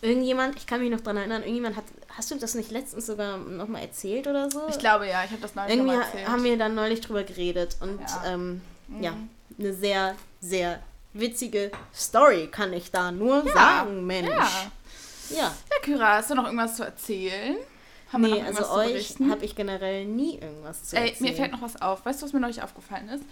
Speaker 4: irgendjemand, ich kann mich noch dran erinnern, irgendjemand hat, hast du das nicht letztens sogar nochmal erzählt oder so?
Speaker 3: Ich glaube ja, ich habe das neulich
Speaker 4: Irgendwie
Speaker 3: mal erzählt.
Speaker 4: haben wir dann neulich drüber geredet und
Speaker 3: Ja.
Speaker 4: ähm,
Speaker 3: Mhm.
Speaker 4: ja, eine sehr, sehr witzige Story kann ich da nur
Speaker 3: Ja.
Speaker 4: sagen, Mensch.
Speaker 3: Ja.
Speaker 4: Ja.
Speaker 3: Ja, Kyra, hast du noch irgendwas zu erzählen? Haben wir
Speaker 4: Nee,
Speaker 3: noch
Speaker 4: also euch habe ich generell nie irgendwas zu
Speaker 3: Ey,
Speaker 4: erzählen.
Speaker 3: mir fällt noch was auf. Weißt du, was mir neulich aufgefallen ist?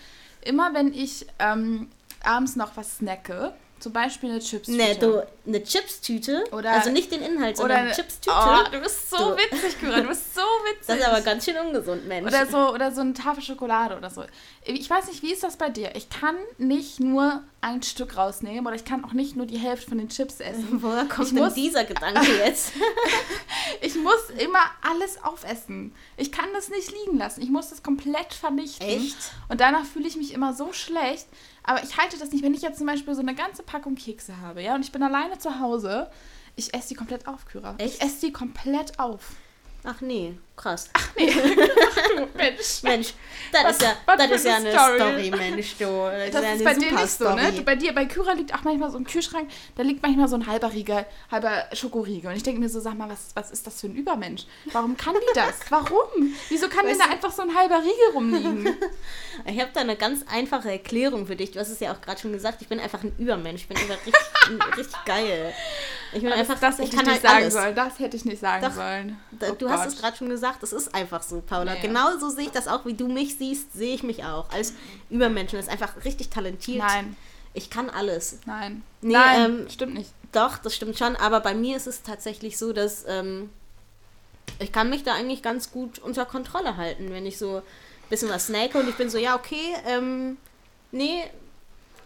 Speaker 3: Immer wenn ich ähm, abends noch was snacke, zum Beispiel eine Chips.
Speaker 4: Nee, du, eine Chipstüte,
Speaker 3: Oder-
Speaker 4: also nicht den Inhalt, sondern eine
Speaker 3: eine
Speaker 4: Chipstüte.
Speaker 3: Oh, du bist so
Speaker 4: Du-
Speaker 3: witzig, Kyra. Du bist so witzig.
Speaker 4: das ist aber ganz schön ungesund, Mensch.
Speaker 3: Oder so, oder so eine Tafel Schokolade oder so. Ich weiß nicht, wie ist das bei dir? Ich kann nicht nur ein Stück rausnehmen oder ich kann auch nicht nur die Hälfte von den Chips essen.
Speaker 4: Woher kommt
Speaker 3: Ich
Speaker 4: denn
Speaker 3: muss-
Speaker 4: dieser Gedanke jetzt?
Speaker 3: Ich muss immer alles aufessen. Ich kann das nicht liegen lassen. Ich muss das komplett vernichten.
Speaker 4: Echt?
Speaker 3: Und danach fühle ich mich immer so schlecht. Aber ich halte das nicht, wenn ich jetzt zum Beispiel so eine ganze Packung Kekse habe, ja, und ich bin alleine zu Hause, ich esse die komplett auf, Kyra.
Speaker 4: Echt?
Speaker 3: Ich esse die komplett auf.
Speaker 4: Ach nee, krass.
Speaker 3: Du Mensch.
Speaker 4: Mensch, das
Speaker 3: Was-
Speaker 4: ist ja, das ist ja
Speaker 3: eine Story.
Speaker 4: Story, Mensch, du. Das,
Speaker 3: Das
Speaker 4: ja
Speaker 3: ist bei dir nicht so, ne? Du, bei dir, bei Kyra liegt auch manchmal so ein Kühlschrank, da liegt manchmal so ein halber Riegel, halber Schokoriegel. Und ich denke mir so, sag mal, was, was ist das für ein Übermensch? Warum kann die das? Warum? Wieso kann denn da einfach so ein halber Riegel rumliegen?
Speaker 4: Ich habe da eine ganz einfache Erklärung für dich. Du hast es ja auch gerade schon gesagt, ich bin einfach ein Übermensch. Ich bin einfach richtig, richtig geil. Ich bin einfach,
Speaker 3: das hätte ich,
Speaker 4: ich kann
Speaker 3: nicht
Speaker 4: halt
Speaker 3: sagen
Speaker 4: alles.
Speaker 3: sollen. Das hätte ich nicht sagen
Speaker 4: Doch,
Speaker 3: sollen. Oh
Speaker 4: Du hast es gerade schon gesagt, das ist einfach so, Paula.
Speaker 3: Nee.
Speaker 4: Genau so sehe ich das auch, wie du mich siehst, sehe ich mich auch. Als Übermensch und ist einfach richtig talentiert.
Speaker 3: Nein,
Speaker 4: Ich kann alles.
Speaker 3: nein.
Speaker 4: Nee,
Speaker 3: nein,
Speaker 4: ähm,
Speaker 3: stimmt nicht.
Speaker 4: Doch, das stimmt schon, aber bei mir ist es tatsächlich so, dass ähm, ich kann mich da eigentlich ganz gut unter Kontrolle halten, wenn ich so ein bisschen was snacke und ich bin so, ja, okay, ähm, nee,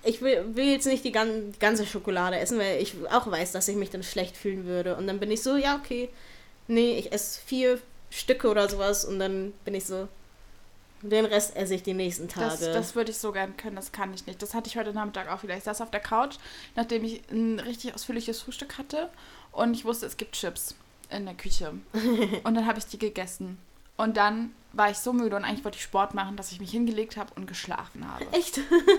Speaker 4: ich will, will jetzt nicht die ganze Schokolade essen, weil ich auch weiß, dass ich mich dann schlecht fühlen würde. Und dann bin ich so, ja, okay, nee, ich esse vier Stücke oder sowas und dann bin ich so, den Rest esse ich die nächsten Tage.
Speaker 3: Das, das würde ich so gern können, das kann ich nicht. Das hatte ich heute Nachmittag auch wieder. Ich saß auf der Couch, nachdem ich ein richtig ausführliches Frühstück hatte und ich wusste, es gibt Chips in der Küche. Und dann habe ich die gegessen. Und dann war ich so müde und eigentlich wollte ich Sport machen, dass ich mich hingelegt habe und geschlafen habe.
Speaker 4: Echt?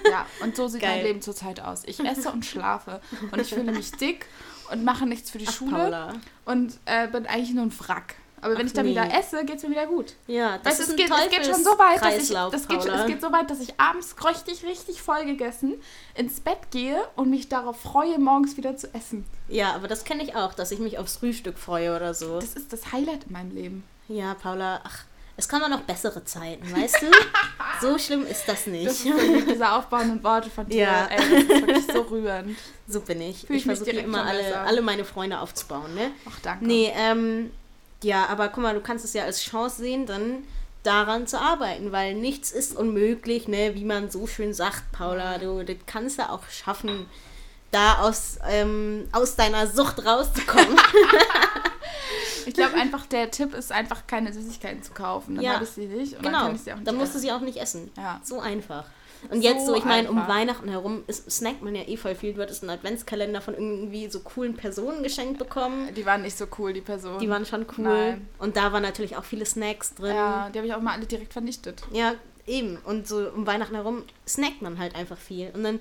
Speaker 3: Ja, und so sieht
Speaker 4: Geil.
Speaker 3: mein Leben zurzeit aus. Ich esse und schlafe und ich fühle mich dick und mache nichts für die
Speaker 4: Ach,
Speaker 3: Schule
Speaker 4: Paula.
Speaker 3: und äh, bin eigentlich nur ein Wrack. Aber wenn
Speaker 4: Ach,
Speaker 3: ich dann
Speaker 4: nee.
Speaker 3: wieder esse, geht es mir wieder gut.
Speaker 4: Ja, das
Speaker 3: Weißt,
Speaker 4: ist
Speaker 3: es,
Speaker 4: ein
Speaker 3: geht, es geht schon so weit, dass ich, das geht, schon- es geht so weit, dass ich abends richtig, richtig voll gegessen ins Bett gehe und mich darauf freue, morgens wieder zu essen.
Speaker 4: Ja, aber das kenne ich auch, dass ich mich aufs Frühstück freue oder so.
Speaker 3: Das ist das Highlight in meinem Leben.
Speaker 4: Ja, Paula, ach, es kommen noch bessere Zeiten, weißt du? so schlimm ist das nicht.
Speaker 3: Das ist diese aufbauenden Worte von dir.
Speaker 4: Ja.
Speaker 3: Ey, das ist wirklich so rührend.
Speaker 4: so bin ich.
Speaker 3: Fühl
Speaker 4: ich
Speaker 3: ich
Speaker 4: versuche immer alle, alle meine Freunde aufzubauen, ne?
Speaker 3: Ach, danke.
Speaker 4: Nee, ähm, ja, aber guck mal, du kannst es ja als Chance sehen, dann daran zu arbeiten, weil nichts ist unmöglich, ne? Wie man so schön sagt, Paula, du das kannst du auch schaffen, da aus, ähm, aus deiner Sucht rauszukommen.
Speaker 3: Ich glaube einfach, der Tipp ist einfach, keine Süßigkeiten zu kaufen. Dann
Speaker 4: Ja,
Speaker 3: habe ich sie nicht und dann
Speaker 4: genau,
Speaker 3: kann ich sie auch nicht
Speaker 4: dann musst du sie auch nicht essen.
Speaker 3: Ja.
Speaker 4: So einfach. Und
Speaker 3: So
Speaker 4: jetzt so, ich meine, um. Weihnachten herum ist, snackt man ja eh voll viel. Du hattest einen Adventskalender von irgendwie so coolen Personen geschenkt bekommen.
Speaker 3: Die waren nicht so cool, die Personen.
Speaker 4: Die waren schon cool.
Speaker 3: Nein.
Speaker 4: Und da waren natürlich auch viele Snacks drin.
Speaker 3: Ja, die habe ich auch mal alle direkt vernichtet.
Speaker 4: Ja, eben. Und so um Weihnachten herum snackt man halt einfach viel. Und dann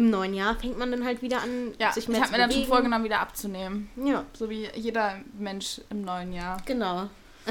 Speaker 4: im neuen Jahr fängt man dann halt wieder an,
Speaker 3: Ja,
Speaker 4: sich
Speaker 3: ich
Speaker 4: mehr
Speaker 3: habe
Speaker 4: zu
Speaker 3: mir dann schon vorgenommen, wieder abzunehmen.
Speaker 4: Ja,
Speaker 3: So wie jeder Mensch im neuen Jahr.
Speaker 4: genau.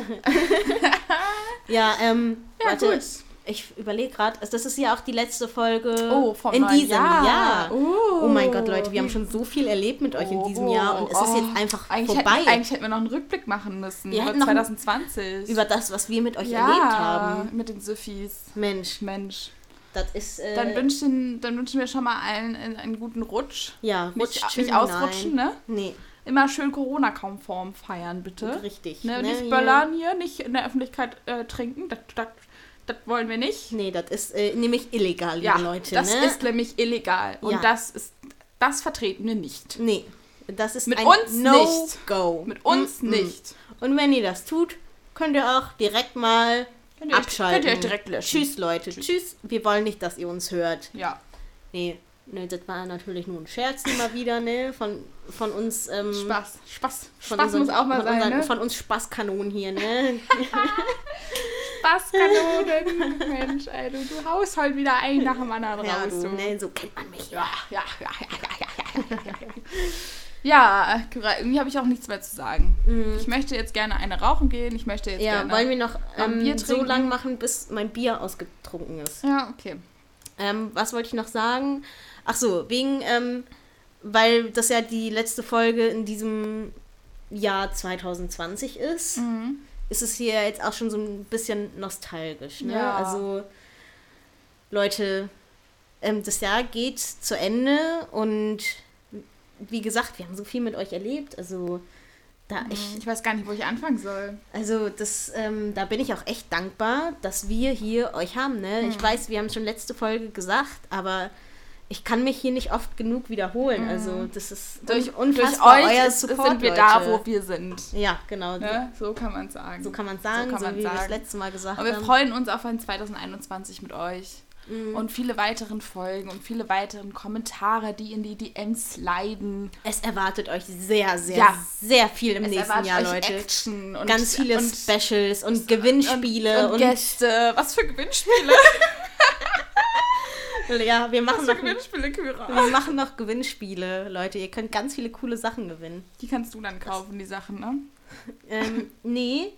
Speaker 4: ja, ähm,
Speaker 3: Ja,
Speaker 4: warte.
Speaker 3: gut.
Speaker 4: ich überlege gerade, das ist ja auch die letzte Folge
Speaker 3: Oh, vom
Speaker 4: in diesem
Speaker 3: Jahr.
Speaker 4: Jahr.
Speaker 3: Oh.
Speaker 4: Oh mein Gott, Leute, wir haben schon so viel erlebt mit euch in diesem Jahr und es ist
Speaker 3: Oh,
Speaker 4: jetzt einfach
Speaker 3: eigentlich
Speaker 4: vorbei
Speaker 3: Hätten, eigentlich hätten wir noch einen Rückblick machen müssen
Speaker 4: Wir
Speaker 3: über
Speaker 4: hätten noch einen-
Speaker 3: 2020.
Speaker 4: über das, was wir mit euch
Speaker 3: ja,
Speaker 4: erlebt haben.
Speaker 3: mit den Süffis.
Speaker 4: Mensch,
Speaker 3: Mensch.
Speaker 4: Das ist. Äh,
Speaker 3: Dann, wünschen, dann wünschen wir schon mal allen einen, guten Rutsch.
Speaker 4: ja,
Speaker 3: Nicht,
Speaker 4: rutscht
Speaker 3: nicht
Speaker 4: schön
Speaker 3: ausrutschen,
Speaker 4: hinein.
Speaker 3: ne?
Speaker 4: Nee,
Speaker 3: Immer schön Corona-konform feiern, bitte.
Speaker 4: richtig.
Speaker 3: Ne?
Speaker 4: ne,
Speaker 3: Nicht böllern hier, nicht in der Öffentlichkeit äh, trinken. Das, das, das wollen wir nicht.
Speaker 4: Nee, das ist äh, nämlich illegal, liebe
Speaker 3: Ja,
Speaker 4: Leute.
Speaker 3: das
Speaker 4: ne?
Speaker 3: ist nämlich illegal. Und
Speaker 4: Ja.
Speaker 3: das ist, das vertreten wir nicht.
Speaker 4: Nee, das ist
Speaker 3: Mit uns
Speaker 4: No-Go.
Speaker 3: Mit uns
Speaker 4: Mm, mm.
Speaker 3: nicht.
Speaker 4: Und wenn ihr das tut, könnt ihr auch direkt mal
Speaker 3: Könnt ihr euch-
Speaker 4: abschalten.
Speaker 3: könnt ihr euch direkt löschen.
Speaker 4: Tschüss, Leute. Tschüss. Wir wollen nicht, dass ihr uns hört.
Speaker 3: Ja.
Speaker 4: Nee, nee das war natürlich nur ein Scherz immer wieder, ne? Von, von uns. Ähm,
Speaker 3: Spaß. Spaß.
Speaker 4: Von
Speaker 3: Spaß
Speaker 4: unseren,
Speaker 3: muss auch mal sein,
Speaker 4: unseren,
Speaker 3: ne?
Speaker 4: Von uns Spaßkanonen hier, ne?
Speaker 3: Spaßkanonen. Mensch, ey, du, du haust halt wieder ein nach dem anderen
Speaker 4: ja,
Speaker 3: raus.
Speaker 4: Du. ne? So kennt man mich.
Speaker 3: Ja, ja, ja, ja, ja, ja, ja, ja. Ja, irgendwie habe ich auch nichts mehr zu sagen. Ich möchte jetzt gerne eine rauchen gehen. Ich möchte jetzt
Speaker 4: Mhm. Ja,
Speaker 3: gerne.
Speaker 4: wollen wir noch ähm,
Speaker 3: Bier
Speaker 4: so lang machen, bis mein Bier ausgetrunken ist.
Speaker 3: Ja, okay.
Speaker 4: Ähm, was wollte ich noch sagen? Ach so, wegen, ähm, weil das ja die letzte Folge in diesem Jahr 2020 ist,
Speaker 3: Mhm.
Speaker 4: ist es hier jetzt auch schon so ein bisschen nostalgisch. Ne?
Speaker 3: Ja.
Speaker 4: Also, Leute, ähm, das Jahr geht zu Ende und wie gesagt, wir haben so viel mit euch erlebt. Also, da ich,
Speaker 3: Ich weiß gar nicht, wo ich anfangen soll.
Speaker 4: also das, ähm, da bin ich auch echt dankbar, dass wir hier euch haben. Ne?
Speaker 3: Hm.
Speaker 4: Ich weiß, wir haben es schon letzte Folge gesagt, aber ich kann mich hier nicht oft genug wiederholen. Also das ist
Speaker 3: Hm. Durch,
Speaker 4: un
Speaker 3: durch
Speaker 4: unfassbar
Speaker 3: euch
Speaker 4: euer
Speaker 3: ist,
Speaker 4: Support,
Speaker 3: sind wir da,
Speaker 4: Leute.
Speaker 3: wo wir sind.
Speaker 4: Ja, genau.
Speaker 3: Ne? So kann man sagen.
Speaker 4: So kann man sagen, so,
Speaker 3: kann man
Speaker 4: wie wir das letzte Mal gesagt
Speaker 3: Und wir
Speaker 4: haben.
Speaker 3: freuen uns auf ein 2021 mit euch.
Speaker 4: Mhm.
Speaker 3: Und viele weiteren Folgen und viele weiteren Kommentare, die in die DMs leiden.
Speaker 4: Es erwartet euch sehr, sehr,
Speaker 3: Ja.
Speaker 4: sehr viel im
Speaker 3: Es
Speaker 4: nächsten Jahr,
Speaker 3: euch
Speaker 4: Leute.
Speaker 3: Action und
Speaker 4: Ganz viele
Speaker 3: und,
Speaker 4: Specials und Gewinnspiele
Speaker 3: und,
Speaker 4: und,
Speaker 3: Gäste. Was für Gewinnspiele?
Speaker 4: ja, wir machen noch,
Speaker 3: Gewinnspiele, Kyra?
Speaker 4: wir machen noch Gewinnspiele, Leute. Ihr könnt ganz viele coole Sachen gewinnen.
Speaker 3: Die kannst du dann kaufen, die Sachen, ne?
Speaker 4: Ähm, nee,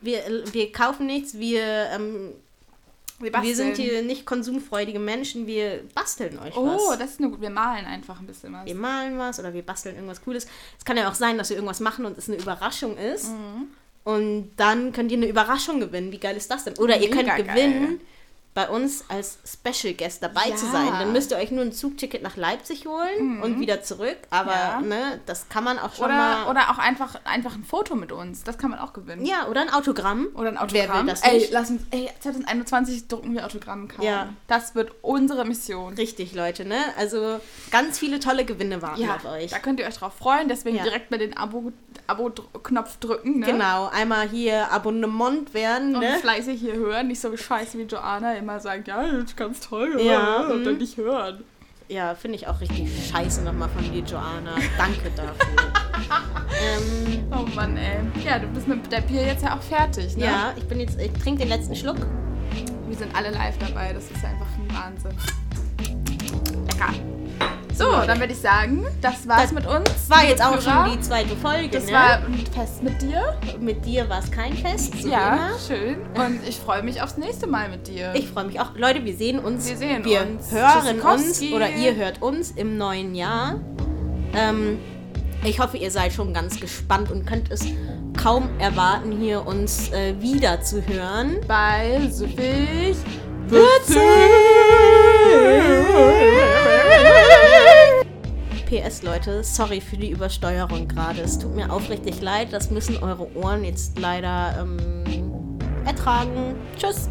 Speaker 4: wir, wir kaufen nichts, wir, ähm, wir sind hier nicht konsumfreudige Menschen, wir basteln euch
Speaker 3: Oh,
Speaker 4: was.
Speaker 3: das ist nur gut. Wir malen einfach ein bisschen was.
Speaker 4: Wir malen was oder wir basteln irgendwas Cooles. Es kann ja auch sein, dass wir irgendwas machen und es eine Überraschung ist.
Speaker 3: Mhm.
Speaker 4: Und dann könnt ihr eine Überraschung gewinnen. Wie geil ist das denn? Oder ihr könnt
Speaker 3: Mega
Speaker 4: gewinnen, bei uns als Special Guest dabei
Speaker 3: Ja.
Speaker 4: zu sein. Dann müsst ihr euch nur ein Zugticket nach Leipzig holen und wieder zurück. Aber
Speaker 3: Mhm. Ja.
Speaker 4: ne, das kann man auch schon
Speaker 3: Oder,
Speaker 4: mal.
Speaker 3: oder auch einfach, einfach ein Foto mit uns. Das kann man auch gewinnen.
Speaker 4: ja, oder ein Autogramm.
Speaker 3: Oder ein
Speaker 4: Wer
Speaker 3: Autogramm.
Speaker 4: will das
Speaker 3: ey,
Speaker 4: nicht?
Speaker 3: lass uns, ey, 2021 drucken wir Autogrammkarten.
Speaker 4: Ja.
Speaker 3: Das wird unsere Mission.
Speaker 4: Richtig, Leute, ne? Also ganz viele tolle Gewinne warten
Speaker 3: Ja,
Speaker 4: auf euch.
Speaker 3: da könnt ihr euch drauf freuen. Deswegen
Speaker 4: Ja.
Speaker 3: direkt mal den Abo- Abo-Knopf drücken. Ne?
Speaker 4: Genau, einmal hier Abonnement werden,
Speaker 3: Und
Speaker 4: ne?
Speaker 3: fleißig hier hören. Nicht so scheiße wie Joanna immer sagt, ja, das ist ganz toll.
Speaker 4: Ja,
Speaker 3: Und dann
Speaker 4: mhm.
Speaker 3: nicht hören.
Speaker 4: Ja, finde ich auch richtig scheiße nochmal von dir, Joanna. Danke dafür. ähm,
Speaker 3: Oh Mann, ey. Ja, du bist mit der Bier jetzt ja auch fertig, ne?
Speaker 4: ja, ich bin jetzt, ich trinke den letzten Schluck.
Speaker 3: Wir sind alle live dabei. Das ist einfach ein Wahnsinn. Lecker. So, dann würde ich sagen, das war's
Speaker 4: Das
Speaker 3: mit uns.
Speaker 4: War jetzt auch schon die zweite Folge,
Speaker 3: Das
Speaker 4: ne?
Speaker 3: war ein Fest mit dir.
Speaker 4: Mit dir war es kein Fest, so
Speaker 3: Ja,
Speaker 4: immer.
Speaker 3: schön. Und ich freue mich aufs nächste Mal mit dir.
Speaker 4: Ich freue mich auch. Leute, wir sehen uns.
Speaker 3: Wir sehen
Speaker 4: wir
Speaker 3: uns.
Speaker 4: hören uns oder ihr hört uns im neuen Jahr. Ähm, ich hoffe, ihr seid schon ganz gespannt und könnt es kaum erwarten, hier uns äh, wieder zu hören.
Speaker 3: bei Süffig.
Speaker 4: PS, Leute, sorry für die Übersteuerung gerade. Es tut mir aufrichtig leid. Das müssen eure Ohren jetzt leider ähm, ertragen. Tschüss.